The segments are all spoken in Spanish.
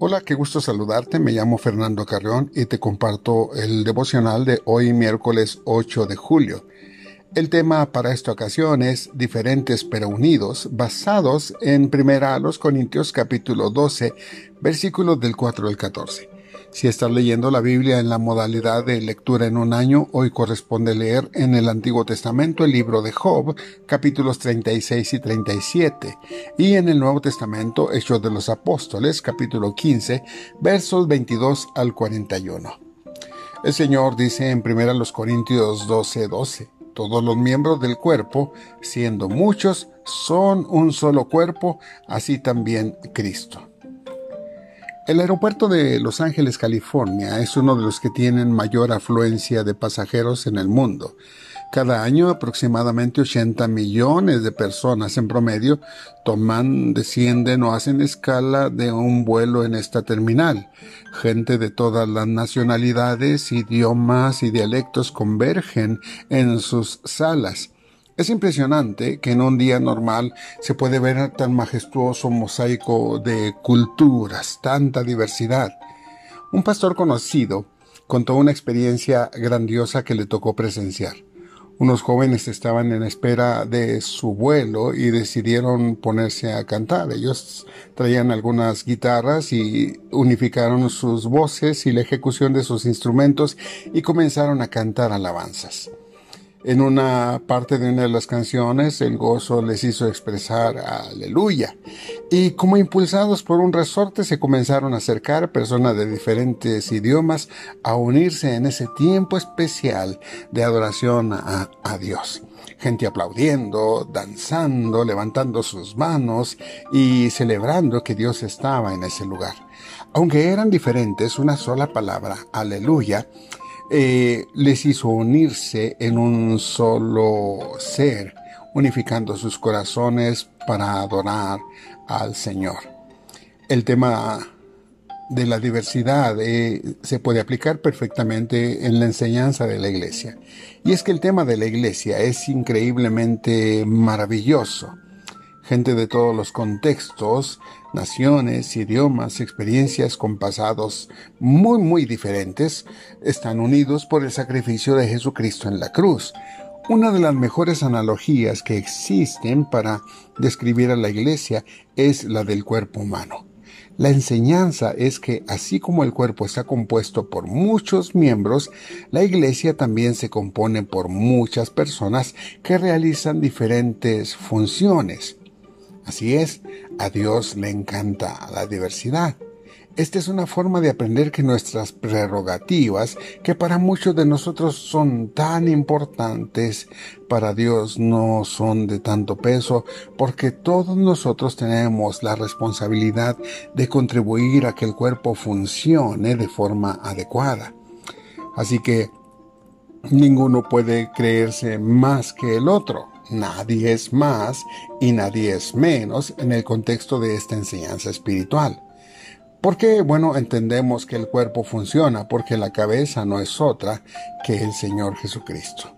Hola, qué gusto saludarte. Me llamo Fernando Carrión y te comparto el devocional de hoy miércoles 8 de julio. El tema para esta ocasión es diferentes pero unidos, basados en 1 Corintios capítulo 12, versículos del 4 al 14. Si estás leyendo la Biblia en la modalidad de lectura en un año, hoy corresponde leer en el Antiguo Testamento el libro de Job, capítulos 36 y 37, y en el Nuevo Testamento Hechos de los Apóstoles, capítulo 15, versos 22 al 41. El Señor dice en 1 Corintios 12, 12, todos los miembros del cuerpo, siendo muchos, son un solo cuerpo, así también Cristo. El aeropuerto de Los Ángeles, California, es uno de los que tienen mayor afluencia de pasajeros en el mundo. Cada año aproximadamente 80 millones de personas en promedio toman, descienden o hacen escala de un vuelo en esta terminal. Gente de todas las nacionalidades, idiomas y dialectos convergen en sus salas. Es impresionante que en un día normal se puede ver tan majestuoso mosaico de culturas, tanta diversidad. Un pastor conocido contó una experiencia grandiosa que le tocó presenciar. Unos jóvenes estaban en espera de su vuelo y decidieron ponerse a cantar. Ellos traían algunas guitarras y unificaron sus voces y la ejecución de sus instrumentos y comenzaron a cantar alabanzas. En una parte de una de las canciones, el gozo les hizo expresar aleluya. Y como impulsados por un resorte, se comenzaron a acercar personas de diferentes idiomas a unirse en ese tiempo especial de adoración a, Dios gente aplaudiendo, danzando, levantando sus manos y celebrando que Dios estaba en ese lugar. Aunque eran diferentes, una sola palabra, aleluya, eh, les hizo unirse en un solo ser, unificando sus corazones para adorar al Señor. El tema de la diversidad eh, se puede aplicar perfectamente en la enseñanza de la iglesia. Y es que el tema de la iglesia es increíblemente maravilloso gente de todos los contextos, naciones, idiomas, experiencias con pasados muy, muy diferentes, están unidos por el sacrificio de Jesucristo en la cruz. Una de las mejores analogías que existen para describir a la iglesia es la del cuerpo humano. La enseñanza es que así como el cuerpo está compuesto por muchos miembros, la iglesia también se compone por muchas personas que realizan diferentes funciones. Así es, a Dios le encanta la diversidad. Esta es una forma de aprender que nuestras prerrogativas, que para muchos de nosotros son tan importantes, para Dios no son de tanto peso, porque todos nosotros tenemos la responsabilidad de contribuir a que el cuerpo funcione de forma adecuada. Así que ninguno puede creerse más que el otro. Nadie es más y nadie es menos en el contexto de esta enseñanza espiritual. Porque, bueno, entendemos que el cuerpo funciona porque la cabeza no es otra que el Señor Jesucristo.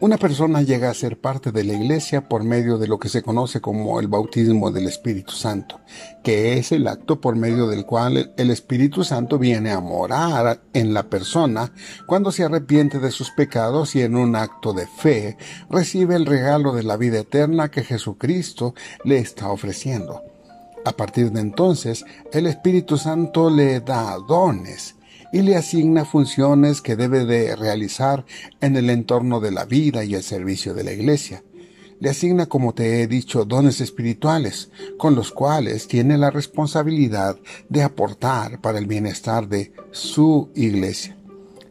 Una persona llega a ser parte de la iglesia por medio de lo que se conoce como el bautismo del Espíritu Santo, que es el acto por medio del cual el Espíritu Santo viene a morar en la persona cuando se arrepiente de sus pecados y en un acto de fe recibe el regalo de la vida eterna que Jesucristo le está ofreciendo. A partir de entonces, el Espíritu Santo le da dones y le asigna funciones que debe de realizar en el entorno de la vida y el servicio de la iglesia. Le asigna, como te he dicho, dones espirituales, con los cuales tiene la responsabilidad de aportar para el bienestar de su iglesia.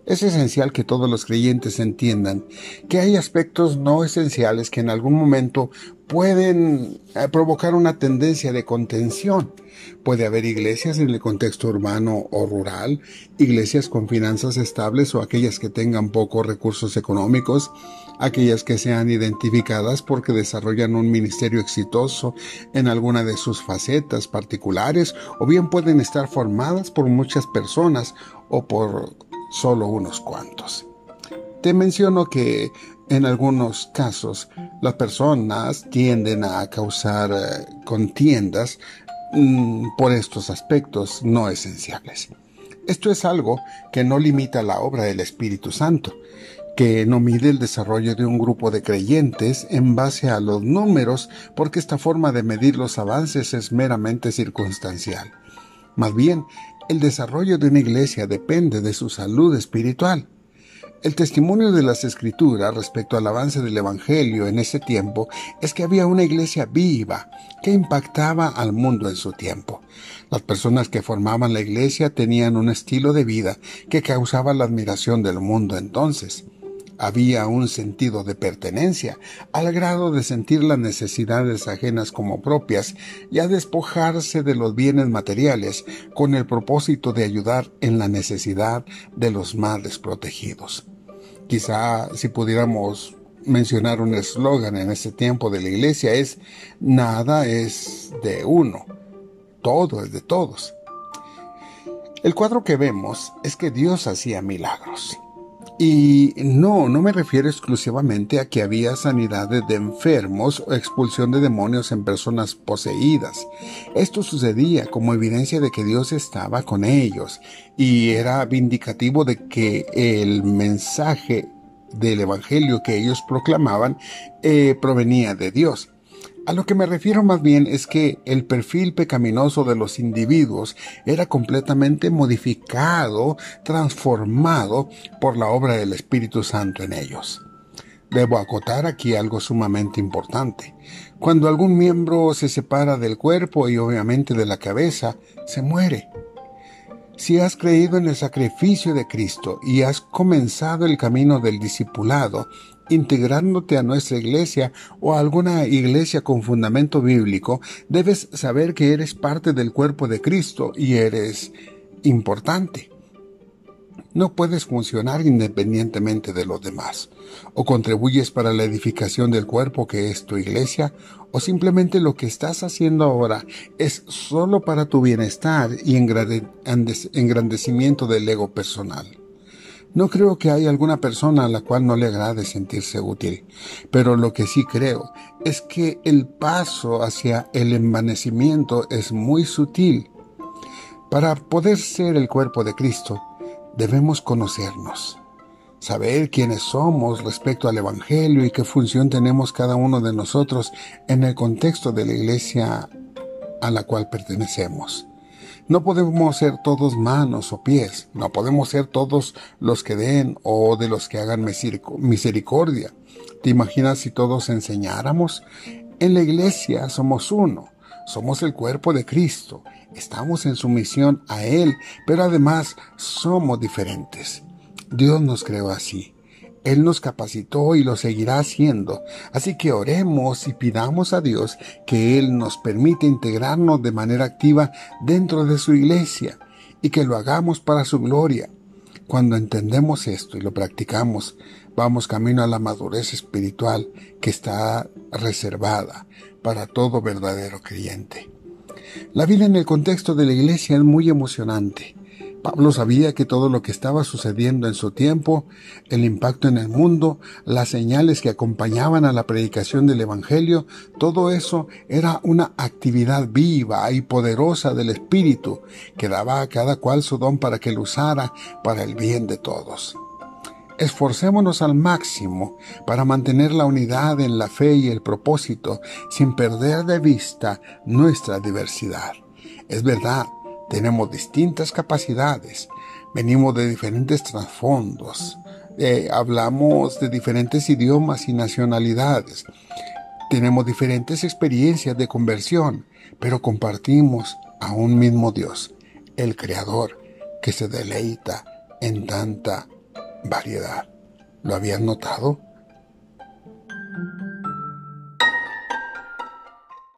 Es esencial que todos los creyentes entiendan que hay aspectos no esenciales que en algún momento pueden eh, provocar una tendencia de contención. Puede haber iglesias en el contexto urbano o rural, iglesias con finanzas estables o aquellas que tengan pocos recursos económicos, aquellas que sean identificadas porque desarrollan un ministerio exitoso en alguna de sus facetas particulares, o bien pueden estar formadas por muchas personas o por solo unos cuantos. Te menciono que en algunos casos las personas tienden a causar eh, contiendas mm, por estos aspectos no esenciales. Esto es algo que no limita la obra del Espíritu Santo, que no mide el desarrollo de un grupo de creyentes en base a los números, porque esta forma de medir los avances es meramente circunstancial. Más bien, el desarrollo de una iglesia depende de su salud espiritual. El testimonio de las escrituras respecto al avance del Evangelio en ese tiempo es que había una iglesia viva que impactaba al mundo en su tiempo. Las personas que formaban la iglesia tenían un estilo de vida que causaba la admiración del mundo entonces. Había un sentido de pertenencia, al grado de sentir las necesidades ajenas como propias y a despojarse de los bienes materiales con el propósito de ayudar en la necesidad de los más desprotegidos. Quizá si pudiéramos mencionar un eslogan en este tiempo de la iglesia es nada es de uno, todo es de todos. El cuadro que vemos es que Dios hacía milagros. Y no, no me refiero exclusivamente a que había sanidades de enfermos o expulsión de demonios en personas poseídas. Esto sucedía como evidencia de que Dios estaba con ellos y era vindicativo de que el mensaje del Evangelio que ellos proclamaban eh, provenía de Dios. A lo que me refiero más bien es que el perfil pecaminoso de los individuos era completamente modificado, transformado por la obra del Espíritu Santo en ellos. Debo acotar aquí algo sumamente importante. Cuando algún miembro se separa del cuerpo y obviamente de la cabeza, se muere. Si has creído en el sacrificio de Cristo y has comenzado el camino del discipulado, integrándote a nuestra iglesia o a alguna iglesia con fundamento bíblico, debes saber que eres parte del cuerpo de Cristo y eres importante. No puedes funcionar independientemente de los demás. O contribuyes para la edificación del cuerpo que es tu iglesia, o simplemente lo que estás haciendo ahora es solo para tu bienestar y engrandecimiento del ego personal. No creo que haya alguna persona a la cual no le agrade sentirse útil, pero lo que sí creo es que el paso hacia el envanecimiento es muy sutil. Para poder ser el cuerpo de Cristo, debemos conocernos, saber quiénes somos respecto al Evangelio y qué función tenemos cada uno de nosotros en el contexto de la iglesia a la cual pertenecemos. No podemos ser todos manos o pies, no podemos ser todos los que den o de los que hagan misericordia. ¿Te imaginas si todos enseñáramos? En la iglesia somos uno, somos el cuerpo de Cristo, estamos en sumisión a Él, pero además somos diferentes. Dios nos creó así. Él nos capacitó y lo seguirá haciendo. Así que oremos y pidamos a Dios que Él nos permita integrarnos de manera activa dentro de su iglesia y que lo hagamos para su gloria. Cuando entendemos esto y lo practicamos, vamos camino a la madurez espiritual que está reservada para todo verdadero creyente. La vida en el contexto de la iglesia es muy emocionante. Pablo sabía que todo lo que estaba sucediendo en su tiempo, el impacto en el mundo, las señales que acompañaban a la predicación del Evangelio, todo eso era una actividad viva y poderosa del Espíritu que daba a cada cual su don para que lo usara para el bien de todos. Esforcémonos al máximo para mantener la unidad en la fe y el propósito sin perder de vista nuestra diversidad. Es verdad, tenemos distintas capacidades, venimos de diferentes trasfondos, eh, hablamos de diferentes idiomas y nacionalidades, tenemos diferentes experiencias de conversión, pero compartimos a un mismo Dios, el Creador, que se deleita en tanta variedad. ¿Lo habían notado?